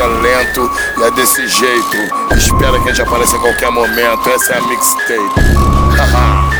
é lento e é desse jeito. Espera que a gente apareça a qualquer momento. Essa é a mixtape. Oh,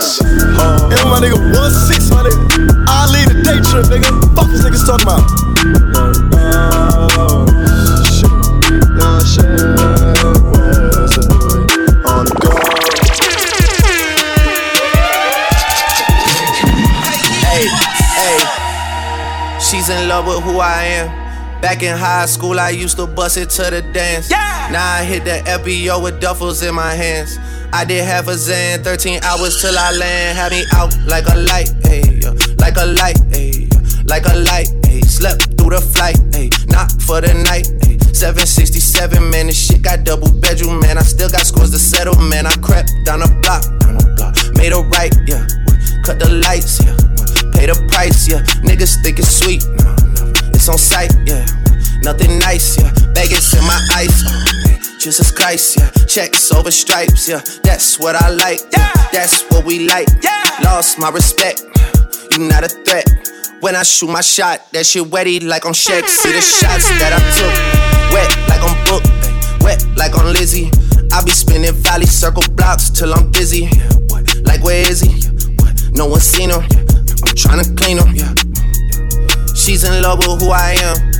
Bitch. And my nigga 1-6, my nigga. I lead a day trip, nigga. Fuck this niggas talking about. Shit. Nah, shit. Where's the boy? On the go. Hey, hey. She's in love with who I am. Back in high school, I used to bust it to the dance. Yeah. Now I hit the FBO with duffels in my hands. I did half a Xan, 13 hours till I land. Had me out like a light, ayy, like a light, ayy, like a light, ayy. Slept through the flight, ayy, not for the night, ayy. 767, man, this shit got double bedroom, man. I still got scores to settle, man. I crept down the block, down the block, made a right, yeah. Cut the lights, yeah. Pay the price, yeah. Niggas think it's sweet, no. It's on sight, yeah. Nothing nice, yeah. Vegas in my eyes. Jesus Christ, yeah. Checks over stripes, yeah. That's what I like, yeah. That's what we like, yeah. Lost my respect, you not a threat. When I shoot my shot, that shit wetty like on Shaq. See the shots that I took, wet like on Book, wet like on Lizzie. I be spinning valley circle blocks till I'm dizzy. Like where is he? No one seen him. I'm tryna clean him. She's in love with who I am.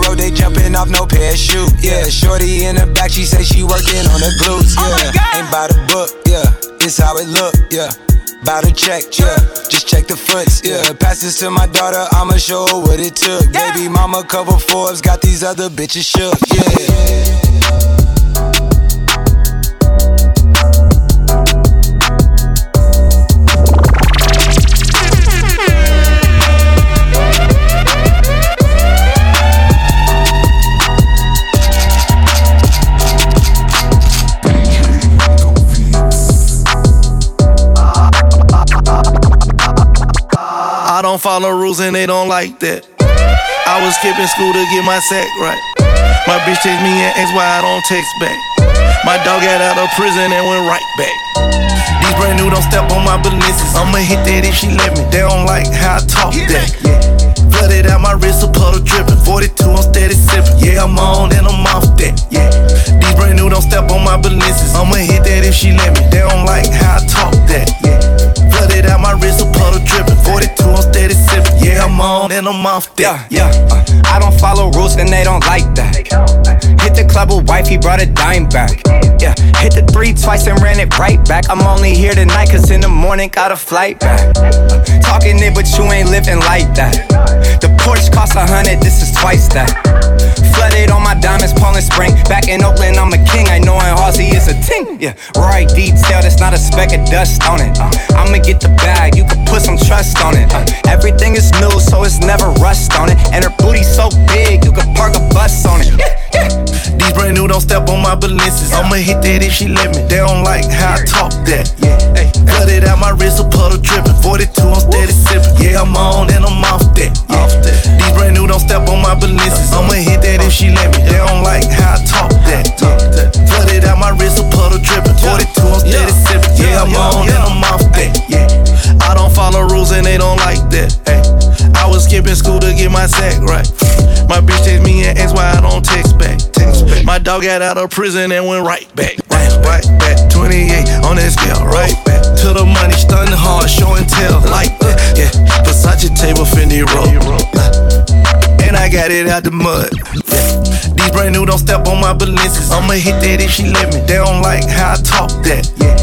jumping off no parachute. Yeah, shorty in the back, she say she working on the glutes. Oh yeah, ain't by the book. Yeah, it's how it look. Yeah, Bout to check, yeah. Just check the foots, yeah. Pass this to my daughter, I'ma show her what it took. Yeah. Baby mama cover Forbes, got these other bitches shook, yeah. Don't follow rules and they don't like that. I was skipping school to get my sack right. My bitch text me and ask why I don't text back. My dog got out of prison and went right back. These brand new don't step on my business. I'ma hit that if she let me. They don't like how I talk that. Yeah. Flooded out my wrist, a puddle dripping. 42, I'm steady sipping. Yeah, I'm on and I'm off that. Yeah. These brand new don't step on my business. I'ma hit that if she let me. They don't like how I talk that. Yeah. Flooded out my wrist, a puddle dripping. 42, I'm steady sipping. Yeah, I'm on and I'm off that. Yeah, yeah. Uh, I don't follow rules and they don't like that. Hit the club with wife, he brought a dime back. Yeah, hit the three twice and ran it right back. I'm only here tonight cause in the morning got a flight back. Talking it, but you ain't living like that. The Porsche cost a hundred, this is twice that. Flooded on my diamonds, Poland Spring. Back in Oakland, I'm a king. I know in Halsey is a ting. Yeah, right detail, that's not a speck of dust on it. Uh, I'ma get the bag, you can put some trust on it. Uh, everything is new, so it's never rust on it. And her booty so big, you can park a bus on it. These brand new don't step on my balances. I'ma hit that if she let me. They don't like how I talk that. Yeah, hey, flooded out my wrist, a puddle dripping. 42, I'm steady sipping. Yeah, I'm on and I'm off that. Yeah. Off that. These brand new don't step on my balances. I'ma hit that if she let me. They don't like how I talk that. Flooded out my wrist, a puddle dripping. 42, I'm steady sipping. Yeah, I'm on and I'm off that. Yeah. I don't follow rules and they don't like that. Hey, I was skipping school to get my sack right. My bitch text me and ask why I don't text back. Text back. My dog got out of prison and went right back. Right, right back. 28 on that scale, right back. To the money, stunning hard, show and tell. Like that, yeah. Versace table, Fendi roll. And I got it out the mud. These brand new don't step on my balances. I'ma hit that if she let me. They don't like how I talk that. Yeah.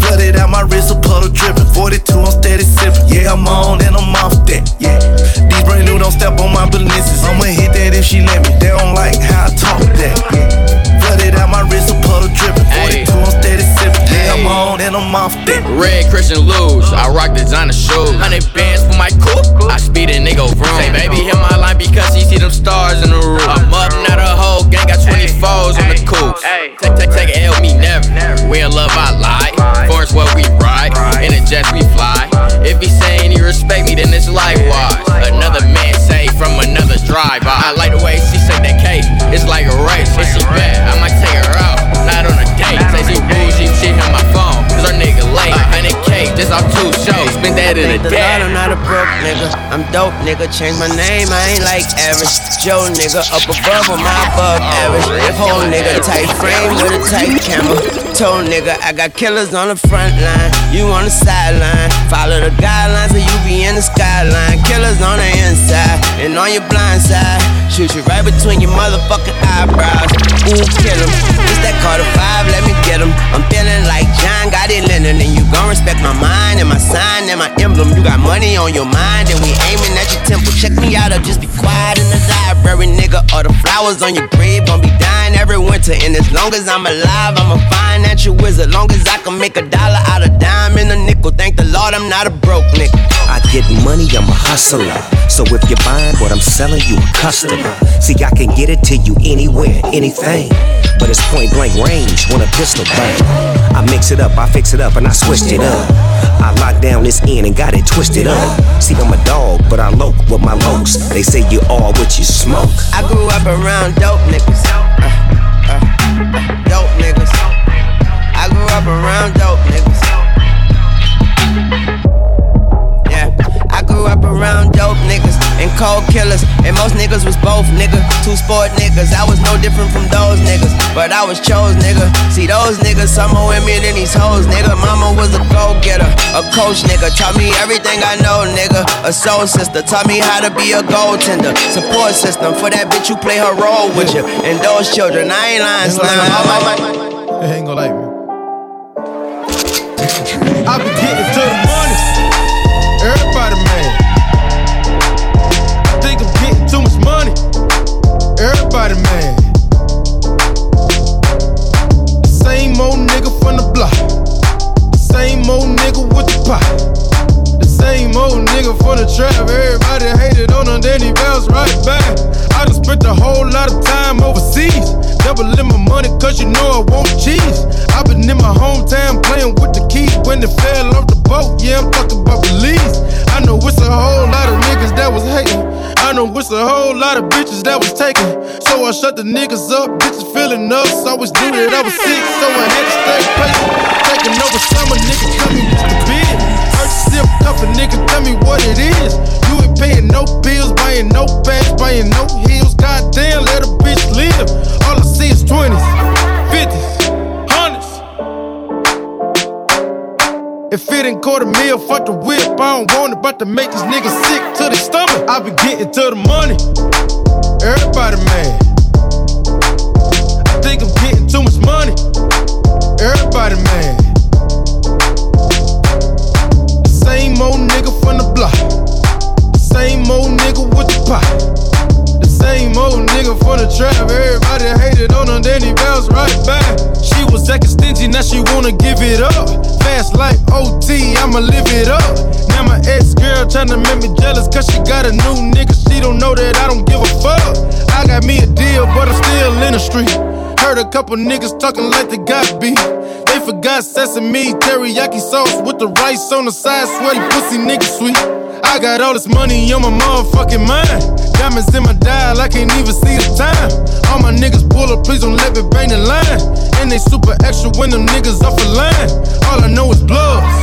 Flooded out my wrist, a puddle dripping. 42, I'm steady sipping. Yeah, I'm on and I'm off that. Yeah. These brand new don't step on my balances. I'ma hit that if she let me. They don't like how I talk that. Yeah. Flooded out my wrist, a puddle dripping. 42, I'm steady sipping. Yeah, I'm on and I'm off that. Red Christian Luge, I rock designer shoes. Hundred bands for my coupe, I speed a nigga vroom. Say, baby, hit my line because he see them stars in the roof. I'm up, now the whole gang got 24s on the coupe. Take, take, take a L, me never. We in love, I lie. Force where we ride, in the jets we fly. If he saying he respect me, then it's likewise. Another man say from another drive. I, I like the way she say that cake. It's like a race. If she bad, I might take her out. Not on a date. Say she bougie, she my phone. Cause her nigga late. Hundred K, just off two shows. Spend that in a day. I'm not a broke nigga. I'm dope, nigga. Change my name, I ain't like average. Joe, nigga, up above or my above average. Whole nigga, tight frame with a tight camera. Told nigga, I got killers on the front line. You on the sideline. Follow the guidelines, or you be in the skyline. Killers on the inside and on your blind side. Shoot you right between your motherfucking eyebrows. Ooh, kill him. It's that Carter 5, let me get him. I'm feeling like John got it Lennon, and you gon' respect my mind and my sign and my emblem. You got money on your mind, and we aiming at your temple. Check me out, or just be quiet in the library, nigga. Or the flowers on your grave gon' be dying every winter. And as long as I'm alive, I'm a financial wizard. Long as I can make a dollar out of dime and a nickel. Thank the Lord, I'm not a broke nigga. I get money, I'm a hustler. So if you're buying what I'm selling, you a customer. See, I can get it to you anywhere, anything. But it's point blank range when a pistol bang. I mix it up, I fix it up, and I switched it up. I locked down this end and got it twisted up. See, I'm a dog, but I loke with my lokes. They say you all what you smoke. I grew up around dope niggas. Uh, uh, uh, dope niggas. I grew up around dope niggas. Grew up around dope niggas and cold killers. And most niggas was both, nigga. Two sport niggas. I was no different from those niggas. But I was chose, nigga. See, those niggas, some more with me than these hoes, nigga. Mama was a go getter, a coach, nigga. Taught me everything I know, nigga. A soul sister. Taught me how to be a goaltender. Support system for that bitch who play her role with you. And those children, I ain't lying, slime. All my money. It ain't gonna like me. I be getting to the money. Same old nigga from the block. Same old nigga with the pot. The same old nigga for the trap. Everybody hated on him, then he bounced right back. I just spent a whole lot of time overseas. Double in my money, cause you know I won't cheese. i been in my hometown playing with the keys. When they fell off the boat, yeah, I'm talking about Belize. I know it's a whole lot of niggas that was hating. I know it's a whole lot of bitches that was taking. So I shut the niggas up, bitches feeling us. I was doing it, I was sick, so I had to stay patient. Taking over summer, niggas coming with the beat. Sip cup, a nigga, tell me what it is. You ain't paying no bills, buying no bags, buying no heels. Goddamn, let a bitch live. All I see is 20s, 50s. 100s. If it ain't quarter meal, fuck the whip. I don't want it, about to make these niggas sick to the stomach. I be getting to the money. Everybody mad. I think I'm getting too much money. Everybody mad. Same old nigga from the block. Same old nigga with the pot. The same old nigga from the trap. Everybody hated on him, then he bounced right back. She was acting stingy, now she wanna give it up fast like OT, I'ma live it up. Now my ex girl tryna make me jealous cause she got a new nigga. She don't know that I don't give a fuck. I got me a deal, but I'm still in the street. Heard a couple niggas talking like they got beat. They forgot sesame, teriyaki sauce with the rice on the side. Sweaty pussy nigga sweet. I got all this money on my motherfucking mind. Diamonds in my dial, I can't even see the time. All my niggas pull up, please don't let me bang the line. And they super extra when them niggas off the line. All I know is bloods,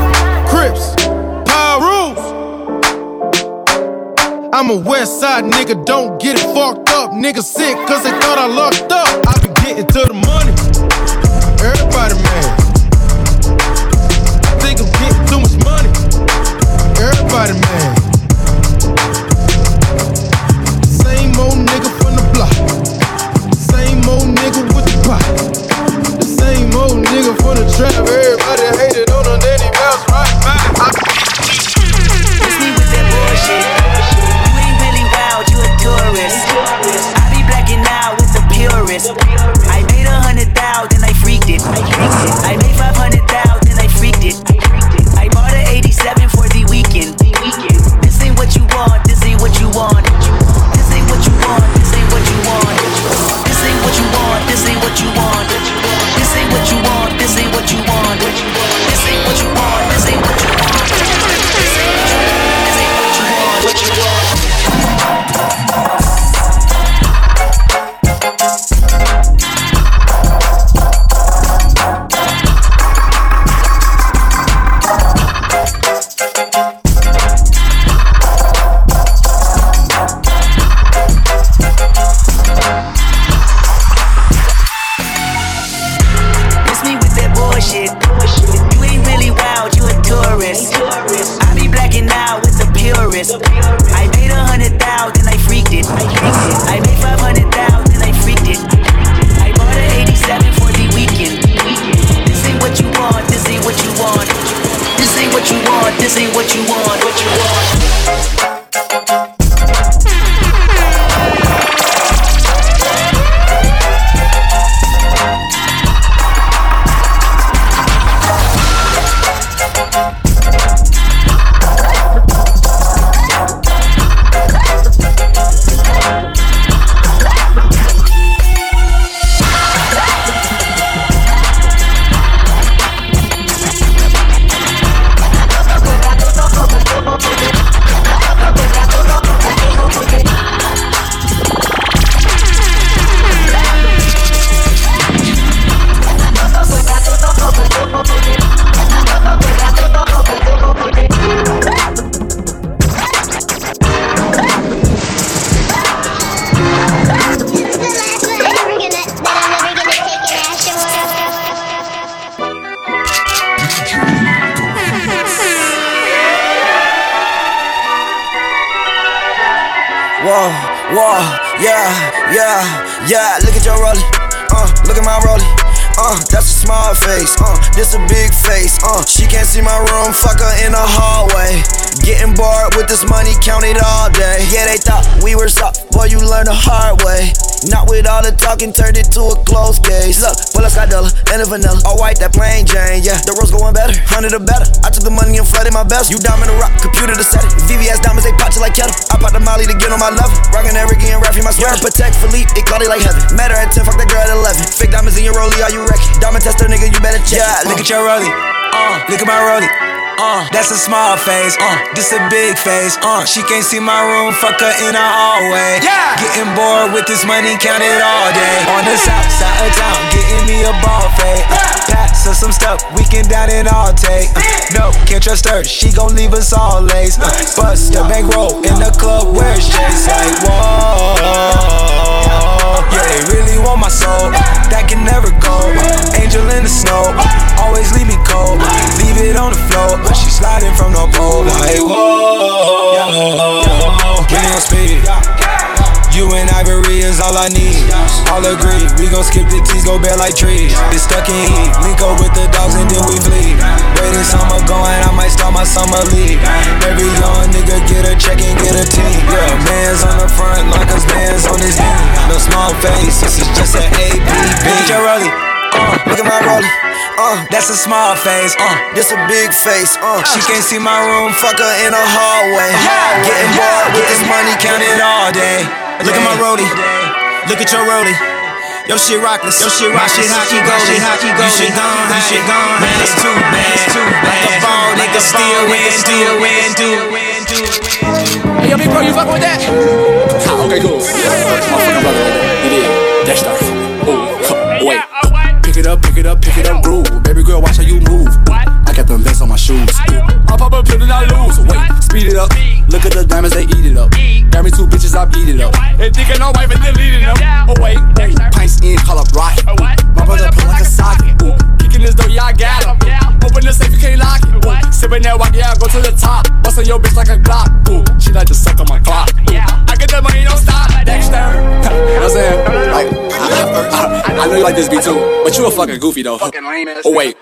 crips, power rules. I'm a west side nigga, don't get it fucked up. Niggas sick cause they thought I locked up. I be getting to the money. Talking, turned it to a closed case. Look, bullets got dollar and a vanilla. All white, that plain Jane, yeah. The rose going better, hundred or better. I took the money and flooded my best. You diamond a rock, computer to set it. VVS diamonds, they pop you like kettle. I pop the molly to get on my level. Rockin' that Ricky and Raffy, my sweater. Patek Philippe, it caught it like heaven. Met her at 10, fuck that girl at 11. Fake diamonds in your rollie, are you wrecking? Diamond tester, nigga, you better check. Yeah, look at your rollie. Uh, look at my rollie. Uh, that's a small face. Uh, this a big face. Uh, she can't see my room, fuck her in the hallway. Yeah, getting bored with this money, count it all day. On the south side of town, getting me a ball fade. Uh, her some stuff, we can down it all take. Uh, no, can't trust her, she gon' leave us all lace. Uh, bust the bankroll in the club where Chase like whoa. Yeah, they really want my soul. That can never go. Angel in the snow, always leave me cold. Leave it on the floor, but she sliding from the pole. Like whoa, we on speed. You and Ivory is all I need. All agree, we gon' skip the T's, go bare like trees. It's stuck in heat. Link up with the dogs and then we flee. Waiting summer going, I might start my summer league. Every young nigga get a check and get a team. Yeah, man's on the front line, cause man's on his knee. No small face, this is just an ABB. Look at your rollie, uh, look at my rollie. Uh, that's a small face, uh, this a big face, uh. she can't see my room, Fuck her in the hallway. Yeah, Getting bored with this money, count it all day. Look at my roadie. Look at your roadie. Yo shit rockless. Yo shit rockless. My shit hockey goalie. shit hockey goalie. You shit gone. You shit gone. Man, it's too bad. It's too bad. Like a ball nigga still win. Still win. Do. Hey, yo, big bro, you fucking with that? Ah, okay, cool. My fucking brother, it is. That's dark. Oh, wait. Pick it up, pick it up, pick it up, groove. Baby girl, watch how you move. I got them vents on my shoes. I pop a pill and I lose. Wait, speed it up. Look at the diamonds, they eat it up. Got me two bitches, I beat it up. They thinking no wife and deleting them. Oh wait, ooh, pints in, call up. Ooh, my brother pull like a socket. Ooh, kicking this door, yeah I got him. Open the safe, you can't lock it. Ooh, sipping that walk, yeah I go to the top. Bustin' your bitch like a Glock. Ooh, she like to suck on my clock. Ooh, I get the money, don't stop. Dexter. you know what I'm saying? Like, I, I, I, I know you like this beat too, but you a fucking goofy though. Fucking lame ass. Oh wait.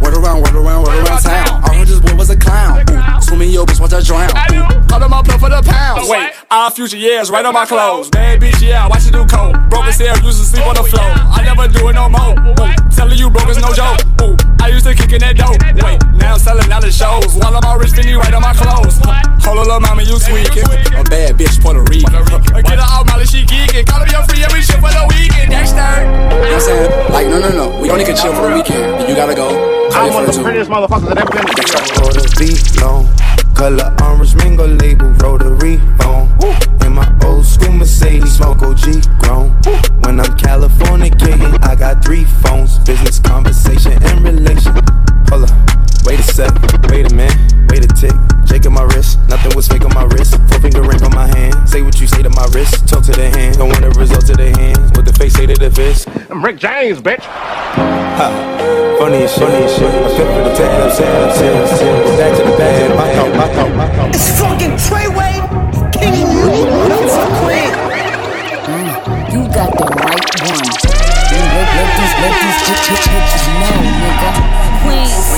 Word around, word around, word around town. I heard this boy was a clown. Swimming your bitch, watch her drown. Ooh, call him up for the pounds. Wait, our future years right on my clothes. Bad bitch, yeah, watch you do coke. Broken cell, used to sleep on the floor. I never do it no more. Ooh, telling you broke is no joke. Ooh, I used to kick in that dope. Wait, now I'm selling out the shows. While I'm all rich, Fendi right on my clothes. Hold on, little mama, you tweaking. A bad bitch, Puerto Rican. Get her out, Molly, she geeking. Call me your free every shit for the weekend. Dexter. You know what I'm saying? Like, no, no, no. We only can chill for the weekend. You gotta go. I'm one of the prettiest motherfuckers that ever been in Roll the beat long, color orange mango label, rotary phone. In my old school Mercedes, smoke OG grown. When I'm Californicating, I got three phones, business, conversation, and relation. Hold up, wait a sec, wait a minute, wait a tick. Jake on my wrist, nothing was fake on my wrist. Four finger ring on my hand. Say what you say to my wrist, talk to the hand. Don't want the result to the hands. What the face say to the fist. I'm Rick James, bitch. Ha. Funny as shit, funny as shit. I feel for the tech, I'm saying, I'm saying, I'm saying. Back to the bag, my out, my out, my out. It's fucking Treyway, Nuts Queen. You got the right one. Let, let these, let these bitch, bitch, bitches know, nigga. Queens.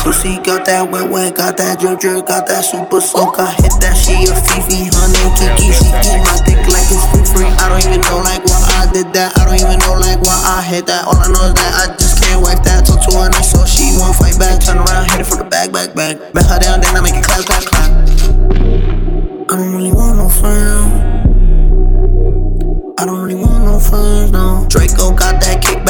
Pussy got that wet wet, got that drip drip, got that super soak. I hit that she a Fifi, honey Kiki. She eat my dick like it's free free. I don't even know like why I did that. I don't even know like why I hit that. All I know is that I just can't wipe that. Talk to her nice, so she won't fight back. Turn around, hit it for the back, back, back. Bet her down, then I make it clap, clap, clap. I don't really want no friend. I don't really want no friends, no. Draco got that kickback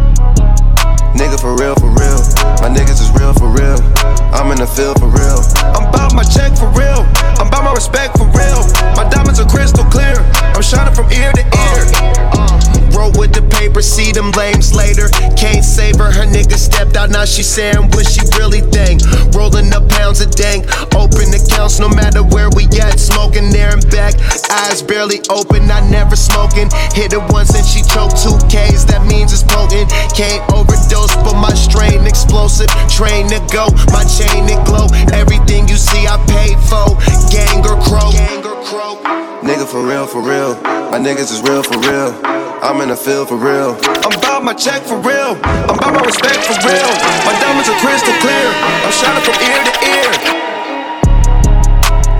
Nigga for real, for real. My niggas is real, for real. I'm in the field for real. I'm bout my check for real. I'm bout my respect for real. My diamonds are crystal clear. I'm shining from ear to ear. Roll with the paper, see them lames later. Can't save her, her nigga stepped out, now she saying what she really think. Rolling up pounds of dank, open no matter where we at. Smoking there and back, eyes barely open, I never smoking. Hit it once and she choked two K's, that means it's potent. Can't overdose, but my strain explosive. Train to go, my chain it glow. Everything you see, I paid for. Gang or crow. Gang or crow. Nigga for real, for real. My niggas is real, for real. I'm in the field for real. I'm bout my check for real. I'm bout my respect for real. My diamonds are crystal clear. I'm shining from ear to ear.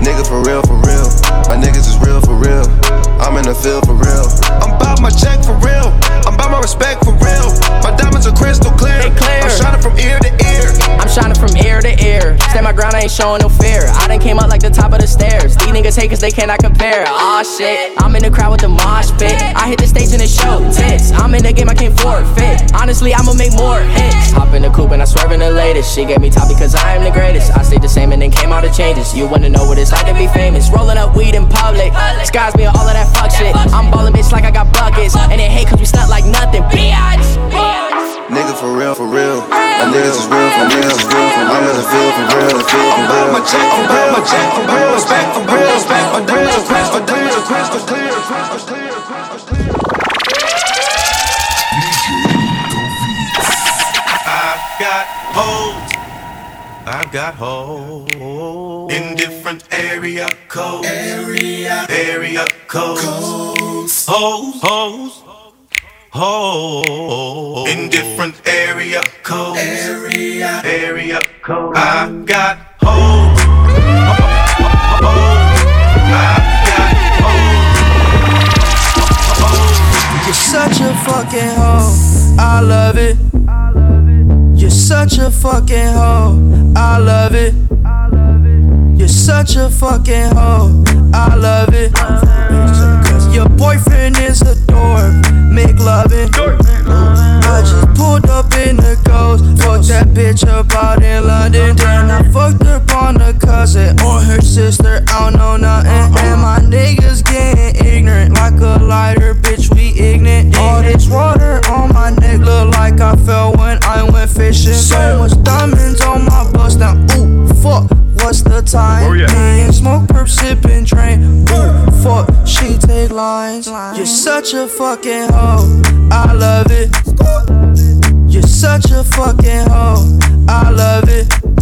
Nigga for real, for real. My niggas is real, for real. I'm in the field for real. I'm bout my check for real. I'm bout my respect for real. My diamonds are crystal clear. I'm shining from ear to ear. I'm shining from ear to ear. Stand my ground, I ain't showing no fear. I done came up like the top of the stairs. These niggas hate cause they cannot compare. Aw shit, I'm in the crowd with the mosh pit. I hit the stage in the show tits. I'm in the game, I can't forfeit. Honestly, I'ma make more hits. Hop in the coupe and I swerve in the latest. She gave me top because I am the greatest. I stayed the same and then came all the changes. You wanna know what it's like to be famous? Rolling up weed in public. Skies me all of that fuck shit. I'm ballin' bitch like I got buckets. And they hate cause we stunt like nothing. Bitch! Nigga for real, for real. My niggas is real, for real. For I'm in the field for real, the field for real. my check for real, my check for real, respect for real, respect for real, crystal clear, crystal clear, crystal clear, crystal clear. I've got holes. I've got holes in different area codes. Area, area codes. Holes, holes, holes in different area codes. Area, area codes. I've got holes. You're such a fucking hoe. I love it. You're such a fucking hoe. I love it. You're such a fucking hoe. I love it. Your boyfriend is a dork. Make loving. I just pulled up in the ghost. Fucked that bitch up out in London. Then I fucked up on cousin or her sister. I don't know nothing. And my niggas getting ignorant like a lighter, bitch. We ignorant. All this water on my neck look like I fell when I went fishing. So much diamonds on my bust now. Ooh, fuck. What's the time? Oh, yeah. Smoke, perp, sipping, train. Ooh, fuck. She take lines. You're such a fucking hoe. I love it. You're such a fucking hoe. I love it.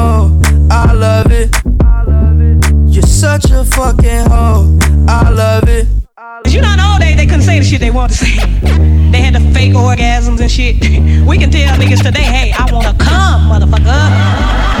I love it. You're such a fucking hoe. I love it. You know, in the old days they couldn't say the shit they wanted to say. They had the fake orgasms and shit. We can tell niggas today, hey, I wanna come, motherfucker.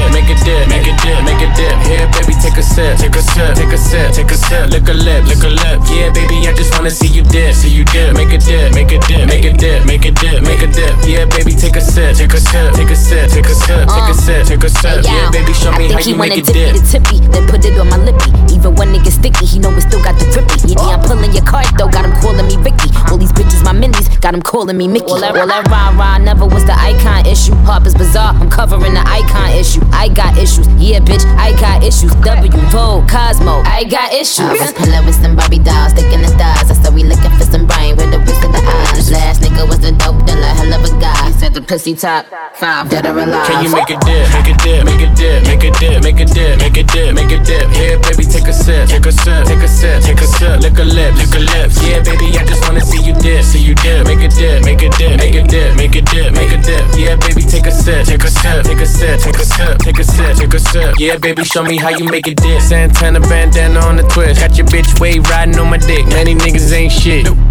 dip, make a dip, make a dip, make a dip. Here, baby, take a sip, take a sip, take a sip, take a sip. Lick a lip, lick a lip. Yeah, baby, I just wanna see you dip, see you dip. Make a dip, make a dip, make a dip, make a dip, make a dip. Yeah, baby, take a sip, take a sip, take a sip, take a sip, take a sip, take a sip. Yeah, baby, show me I how think he you make wanna it tip me dip. the tippy, then put it on my lippy. Even when niggas sticky, he know we still got the grippy. Yeah, I'm pulling your card though, got him calling me Ricky. All these bitches my minis, got him calling me Mickey. All that, all that rah rah never was the icon issue. Harper's Bazaar, I'm covering the icon issue. I got issues, yeah, bitch, I got issues. W, Vogue, Cosmo, I got issues. I was pulling with some Barbie dolls, sticking the stars. I said we looking for some brain with the whisk of the eyes. Last nigga was the dope dealer, hell of a guy. He said the pussy top five, dead or alive. Can you make a dip, make a dip, make a dip, make a dip, make a dip, make a dip, make a dip? Here, baby, take a sip, take a sip, take a sip, take a sip, lick a lip, lick a lip. Yeah, baby, I just wanna see you dip, see you dip, make a dip, make a dip, make a dip, make a dip, make a dip. Yeah, baby, take a sip, take a sip, take a sip, take a sip, take a sip, take a sip. Yeah, baby, show me how you make it dip. Santana bandana on the twist, got your bitch way riding on my dick. Many niggas ain't shit.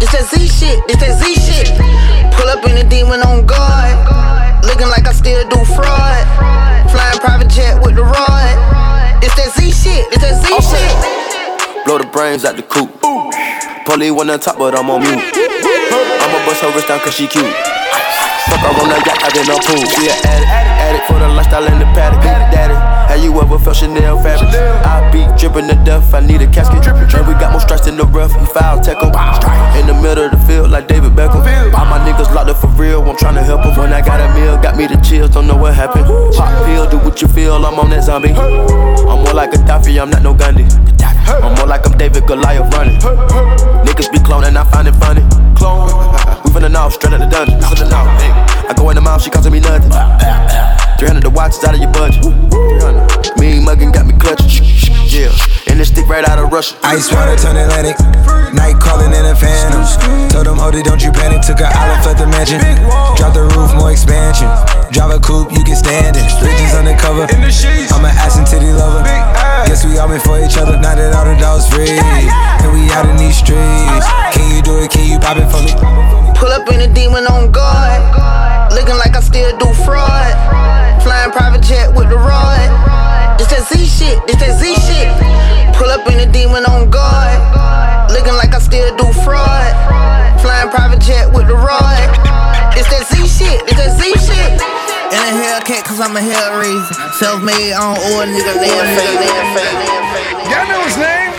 It's that Z shit, it's that Z shit. Pull up in a demon on guard. Looking like I still do fraud. Flying private jet with the rod. It's that Z shit, it's that Z shit. Blow the brains out the coop. Polly one on top, but I'm on mute. I'ma bust her wrist down cause she cute. Fuck her on the yacht, I did no pool. She an addict, addict for the lifestyle and the paddock. Daddy, have you ever felt Chanel fabric? I be dripping to death, I need a casket. And we got more strikes in the rough, we foul tech 'em. In the middle of the field like David Beckham. All my niggas locked up for real, I'm tryna help 'em. When I got a meal, got me the chills, don't know what happened. Pop pill, do what you feel, I'm on that zombie. I'm more like Gaddafi, I'm not no Gandhi. I'm more like I'm David Goliath running. Niggas be cloning, I find it funny. Clone, we finna know, straight out the dungeon. Finna know, hey. I go in the mouth, she costing me nothing. 300 the watch is out of your budget. 300. Mean muggin' got me clutching. Yeah, and this stick right out of Russia. Ice water turn Atlantic. Night calling in a phantom. Told them, hold it, don't you panic. Took a island, fled the mansion. Drop the roof, more expansion. Drive a coupe, you can stand it. Bridges undercover. I'm an ass and titty lover. Guess we all meant for each other. Now that all the dogs free. And we out in these streets. Can you do it? Can you pop it for me? Pull up in a demon on guard. Looking like I still do fraud. Flying private jet with the rod. It's that Z shit, it's that Z shit. Pull up in a demon on guard. Looking like I still do fraud. Flying private jet with the rod. It's that Z shit, it's that Z shit. In a Hellcat, cause I'm a hell reason. Self made on oil, nigga, live fake, live fake. Y'all know his name?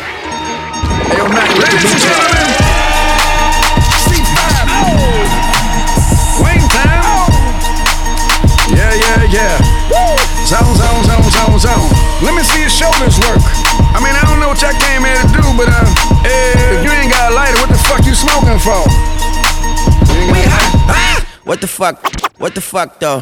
Hey, yo, Mac, ladies and gentlemen, C5, Wayne Town. Yeah, yeah, yeah. Zone, zone, zone, zone, zone. Let me see your shoulders work. I mean, I don't know what y'all came here to do, but uh, if you ain't got a lighter, what the fuck you smoking for? We hot. What the fuck? What the fuck though?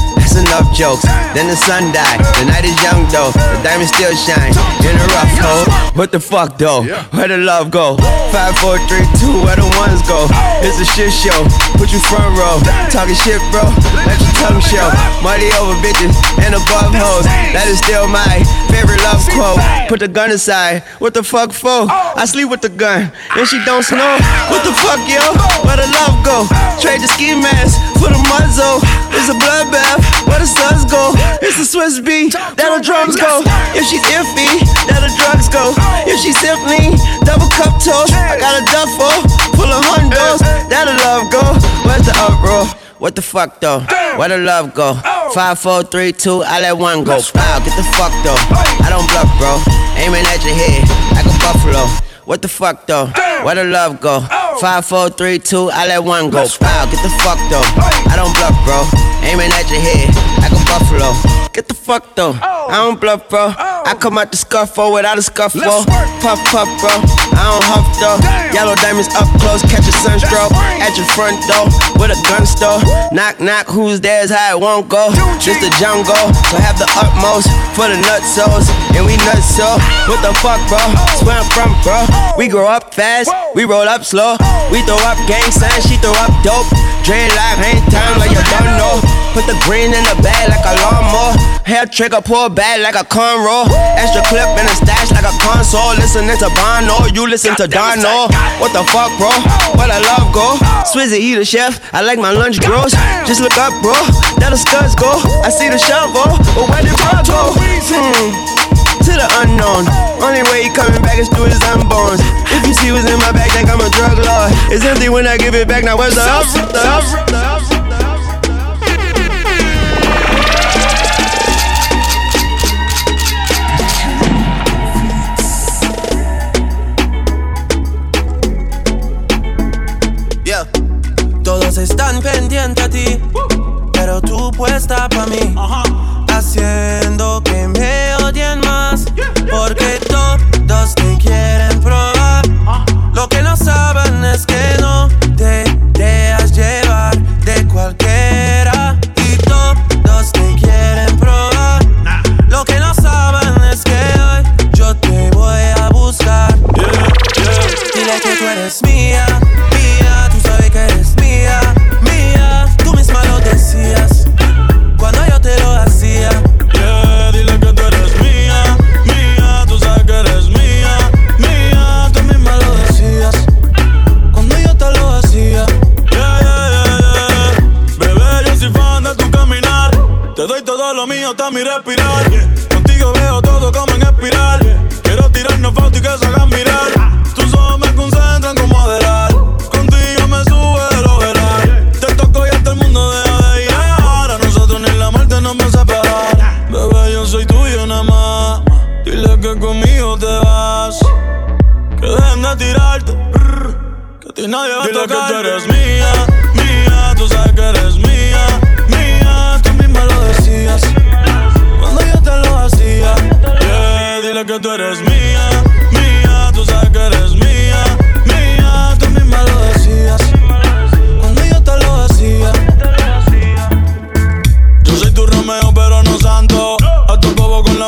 That's enough jokes. Then the sun died. The night is young though. The diamond still shine in a rough hole. What the fuck though? Where the love go? Five, four, three, two. Where the ones go? It's a shit show. Put you front row. Talking shit, bro. Let your tongue show. Money over bitches and above hoes. That is still my favorite love quote. Put the gun aside. What the fuck for? I sleep with the gun. And she don't snow. What the fuck, yo? Where the love go? Trade the ski mask for the muzzle. It's a bloodbath. Where the suns go? It's the Swiss beat. That the drums go. If she's iffy, that the drugs go. If she's simply double cup toast, I got a duffel full of hundos. That the love go. Where's the uproar? What the fuck though? Where the love go? Five, four, three, two, I let one go. Wow, get the fuck though. I don't bluff, bro. Aiming at your head like a buffalo. What the fuck though? Where the love go? Five, four, three, two, I let one go. Wow, get the fuck though. I don't bluff, bro. Aiming at your head like a buffalo. Get the fuck though. I don't bluff, bro. I come out the scuffle oh, without a scuffle. Oh. Puff, puff, bro. I don't huff though. Yellow diamonds up close, catch a sunstroke at your front door with a gun store. Knock, knock, who's there's how it won't go. Just the jungle, so have the utmost for the nutsos, and we nuts so. What the fuck, bro? That's where I'm from, bro. We grow up fast, we roll up slow. We throw up gang signs, she throw up dope. Dreadlock, hang time like you don't know. Put the green in the bag like a lawnmower. Hair trigger, pull back like a cornrow. Extra clip in a stash like a console. Listening to Bono, you listen to Dono. What the fuck, bro? Where the love go? Swizzy, he the chef. I like my lunch gross. Just look up, bro. That the scuds go. I see the shovel, but where did Bob go? Hmm to the unknown. Only way he coming back is through his unborns. If you see what's in my bag, think I'm a drug lord. It's empty when I give it back. Now where's the up? The up? The up?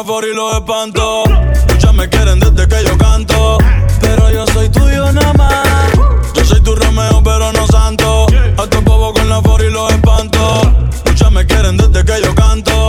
For y los espanto. Muchas me quieren desde que yo canto. Pero yo soy tuyo nada más. Yo soy tu Romeo, pero no santo. A tu bobo con la for y los espanto. Muchas me quieren desde que yo canto.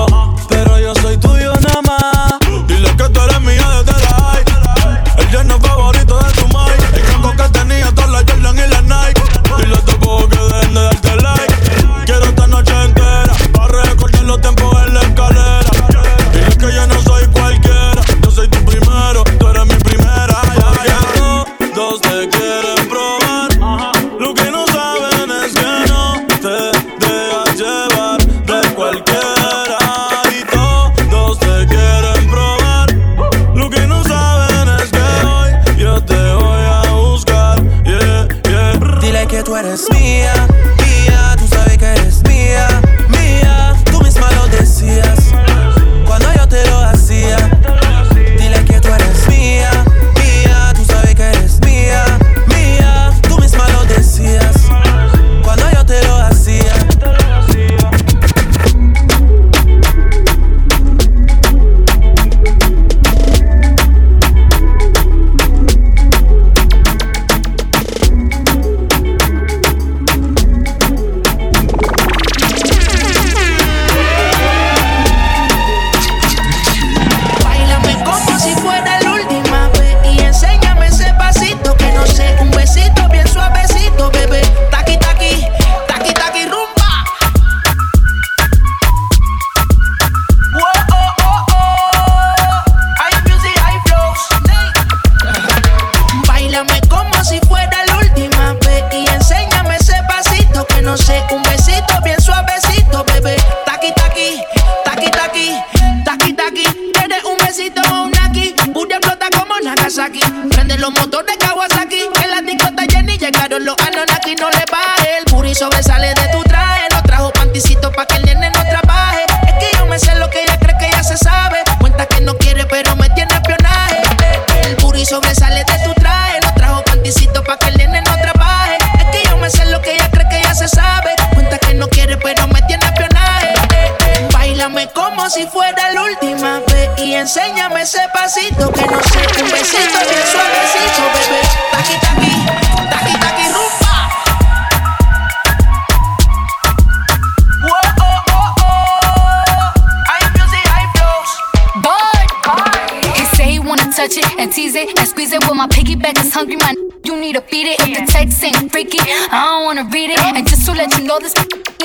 Know, this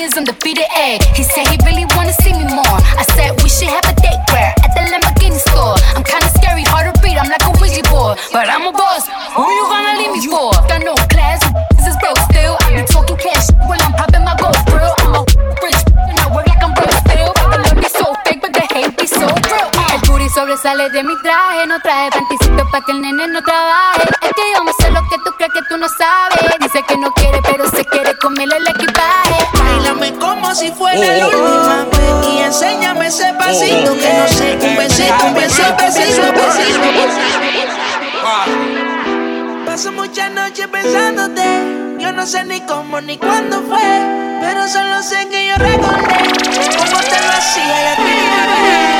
is undefeated. Ay, he said he really wanna see me more. I said we should have a date where at the Lamborghini store. I'm kinda scary, hard to read. I'm like a Ouija board, but I'm a boss. Who you gonna leave me for? Got no class, this is broke still. I be talking cash when I'm popping my gold grill. I'm a rich and I work like I'm broke still. The love be so fake, but the hate be so real. El booty sobresale de mi Paso muchas noches pensándote, yo no sé ni cómo ni cuándo fue, pero solo sé que yo recordé cómo te lo hacía aquella vez.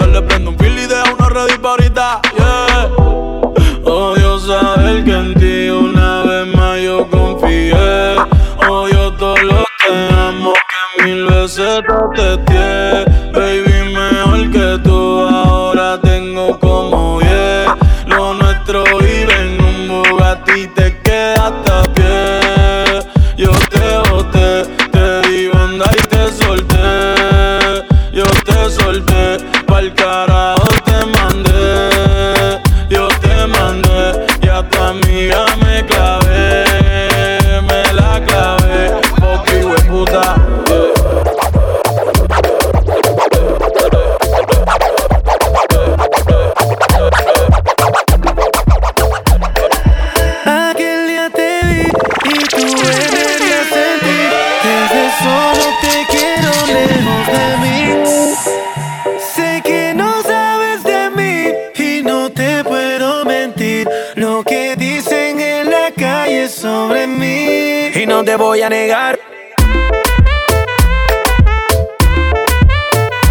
No te voy a negar.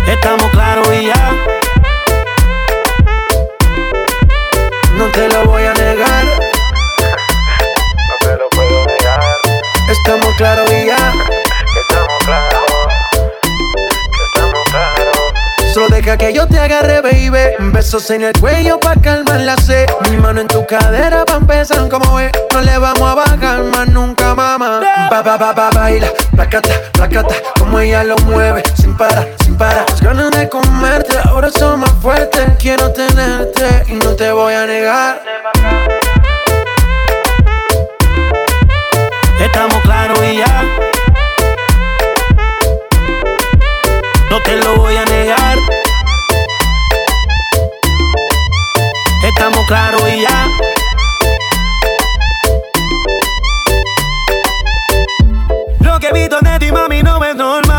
Estamos claros y ya. No te lo voy a negar. Estamos claros y ya. Estamos claros. Estamos claros. Solo deja que yo te agarre, baby. Besos en el cuello pa' calmar la sed. Mi mano en tu cadera pa' empezar como es. Pa, pa, pa, baila. Placata, placata. Como ella lo mueve. Sin parar, sin parar. Las ganas de comerte ahora son más fuertes. Quiero tenerte y no te voy a negar. Estamos claros y ya. No te lo voy a negar. Estamos claros y ya. No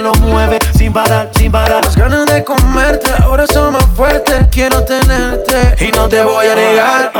lo mueve, sin parar, sin parar. Las ganas de comerte, ahora son más fuertes. Quiero tenerte y no te voy a negar.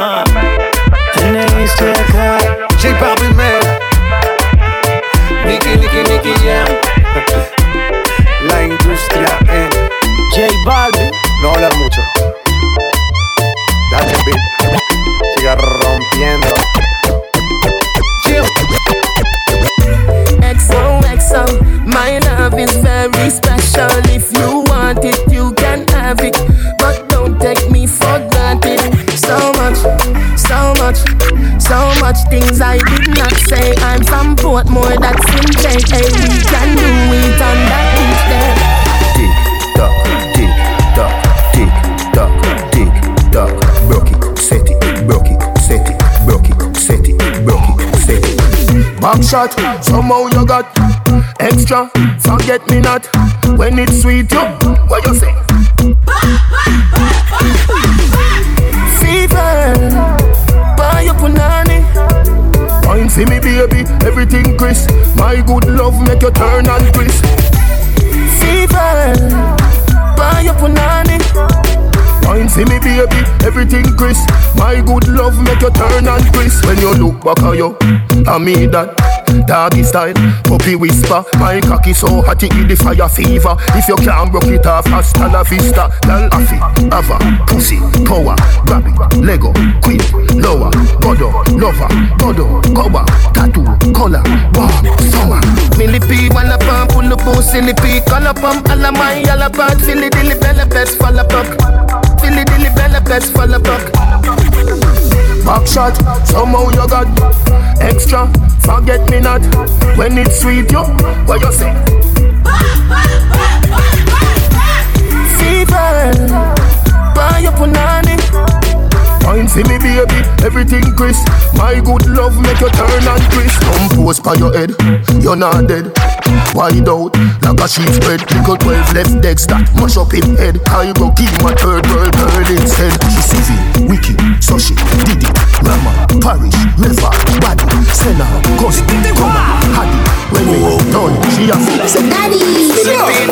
Shot, somehow you got extra. Forget me not when it's sweet. You, what you say? Fever, buy your punani. Wine for me, baby, everything crisp. My good love make you turn and crisp. Fever, buy your punani. Wine for me, baby, everything crisp. My good love make you turn and crisp. When you look back at you, I mean that. Doggy style, puppy whisper. My cocky so hot it the fire fever. If you can't broke it off, hasta la vista. Girl, affy, ava, pussy, power, grab it, Lego, queen, lower, godo, lover, godo, cover, tattoo, color, warm, summer. Millipede, man up and pull up silly pea. Call up on all of my yellow bag. Silly dilly belly best fall apart. Silly dilly belly best fall apart. Back shot, somehow you got extra. Forget me not when it's sweet, yo. What you say? Fever, buy your punani. Wine for me, baby, everything crisp. My good love make you turn and crisp. Compose by your head, you're not dead. Wide out, like a sheet spread. Little 12 left decks that mash up in head. I go keep my third world girl instead. She civil, wicked, so she did it. Rama, Parish, River, Body, Senna, Costa, Coma, Hadi. When we done, she a So daddy, Philippine,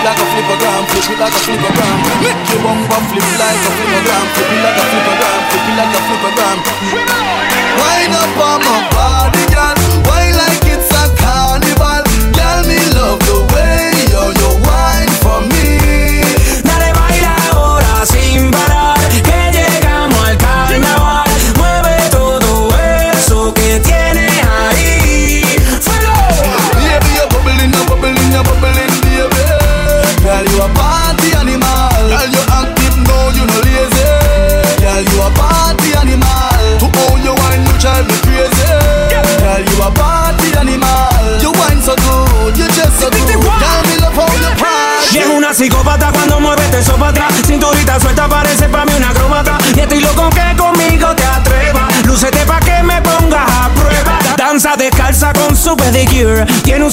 it like a flippergram, flip it like a flippergram. Make your bumper flip like a flippergram, flip it like a flippergram, flip it like a flippergram. Wind up on my body, con su pedicure. Tiene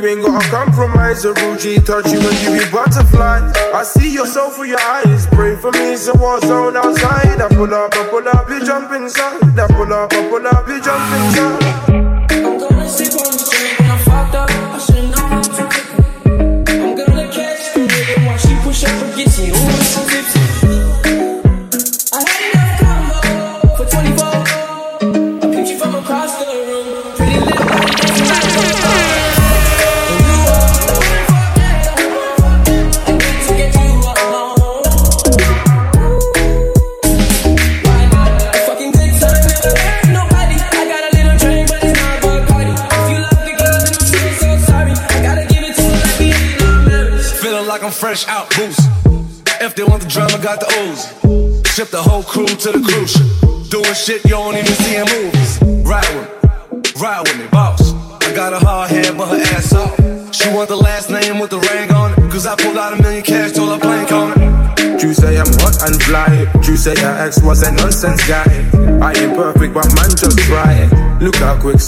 You ain't gotta compromise. A rougey touch you and you be butterfly. I see your soul through your eyes. Pray for me, it's a war zone outside. I pull up, I pull up, you jump inside. I pull up, I pull up, you jump inside.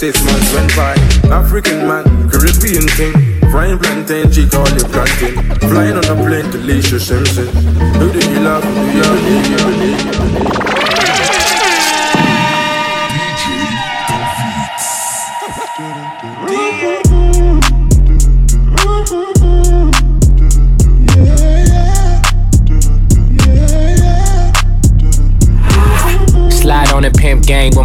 Six months went by. African man, Caribbean king. Frying plantain, she call it plantain. Flying on a plane to Leisha Simpson. Who do you love? Who do you love?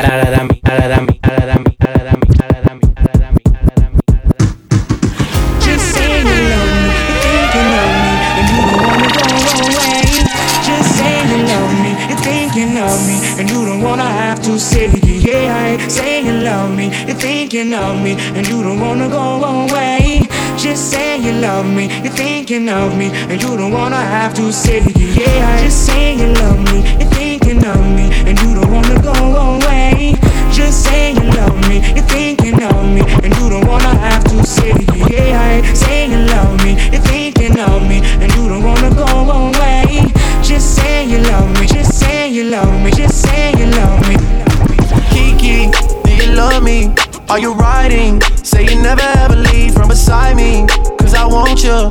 da da da me, da da me, da da me, da me. Just say you love me, you're thinking of me, and you don't wanna go away. Just say you love me, of me, and you don't wanna have to say yeah. Say you love me, you're thinking of me, and you don't wanna go away. Just say you love me, you're thinking of me, and you don't wanna have to say yeah. Just say you love me, you're thinking of me, and you don't wanna go away. Just say you love me, you're thinking of me, and you don't wanna have to say yeah. Say you love me, you're thinking of me, and you don't wanna go away. Just say you love me, just say you love me, just say you love me. Kiki, do you love me? Are you riding? Say you never ever leave from beside me. Cause I want you,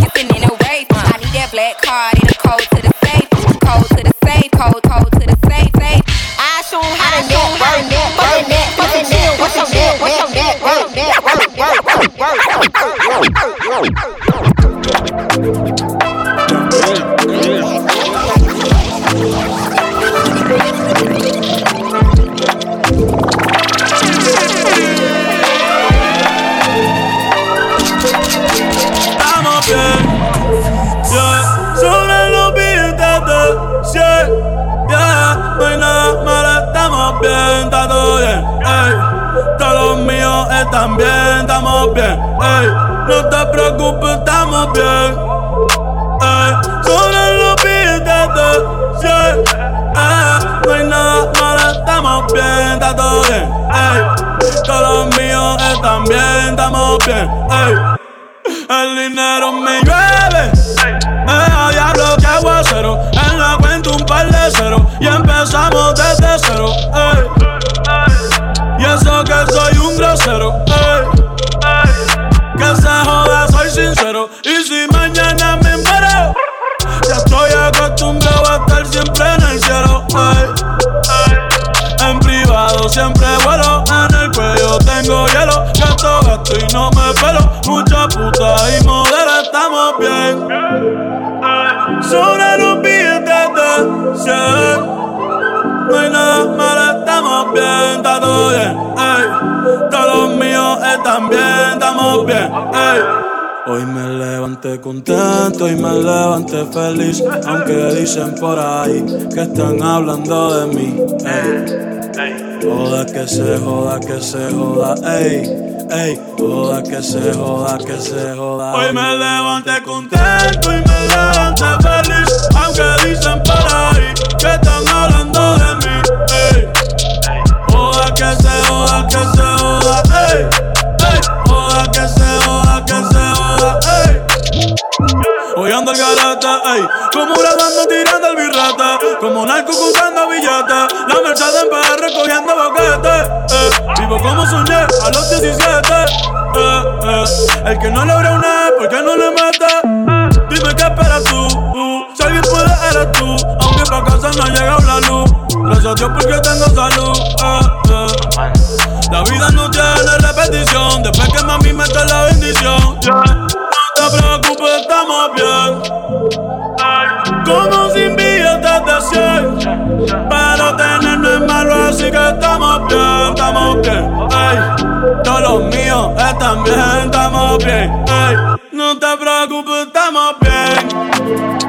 in a. I need that black card in a code to the safe, code to the safe, code, code to the safe, safe. I show 'em how to net, to net, fucking net, net. What's your net? What's your net? What's your net? What's ey. No te preocupes, estamos bien, ey. Sobre los billetes, yeah, yeah. No hay nada malo, estamos bien, está todo bien, ey. Todos los míos están bien, estamos bien, ey. El dinero me llueve, da diablo que aguacero. En la cuenta un par de cero y empezamos desde cero. ey. Siempre vuelo, en el cuello tengo hielo. Gasto, gasto y no me pelo. Mucha puta y modelo, estamos bien. Sobre los billetes de 100. No hay nada malo, estamos bien, está todo bien. Ey. Todos los míos están bien, estamos bien. Ey. Hoy me levanté contento y me levanté feliz, aunque dicen por ahí que están hablando de mí. Joda que se joda, que se joda, ey, ey, joda que se joda, que se joda. Hoy me levanté contento y me levanté feliz, aunque dicen por ahí que están hablando de mí. Ey. Joda que se joda, que se joda, ey, ey, joda que se joda, que se joda, ey. Hoy ando el garete, ey Como grabando tirando el birrete Como narco buscando billetes La Mercedes en PR recogiendo boquete eh. Vivo como soñé a los 17 eh, eh. El que no logra una E, ¿por qué no le mete? Dime qué esperas tú uh, Si alguien puede, eres tú. Aunque pa' casa no ha llegado la luz. Gracias a Dios porque tengo salud. La vida no tiene repetición. Después que mami mete la bendición. No te preocupes, estamos bien. Como sin billetes de 100. Pero tener no es malo, así que estamos bien, estamos bien. Ey, todos los míos están bien, estamos bien. Ey, no te preocupes, estamos bien.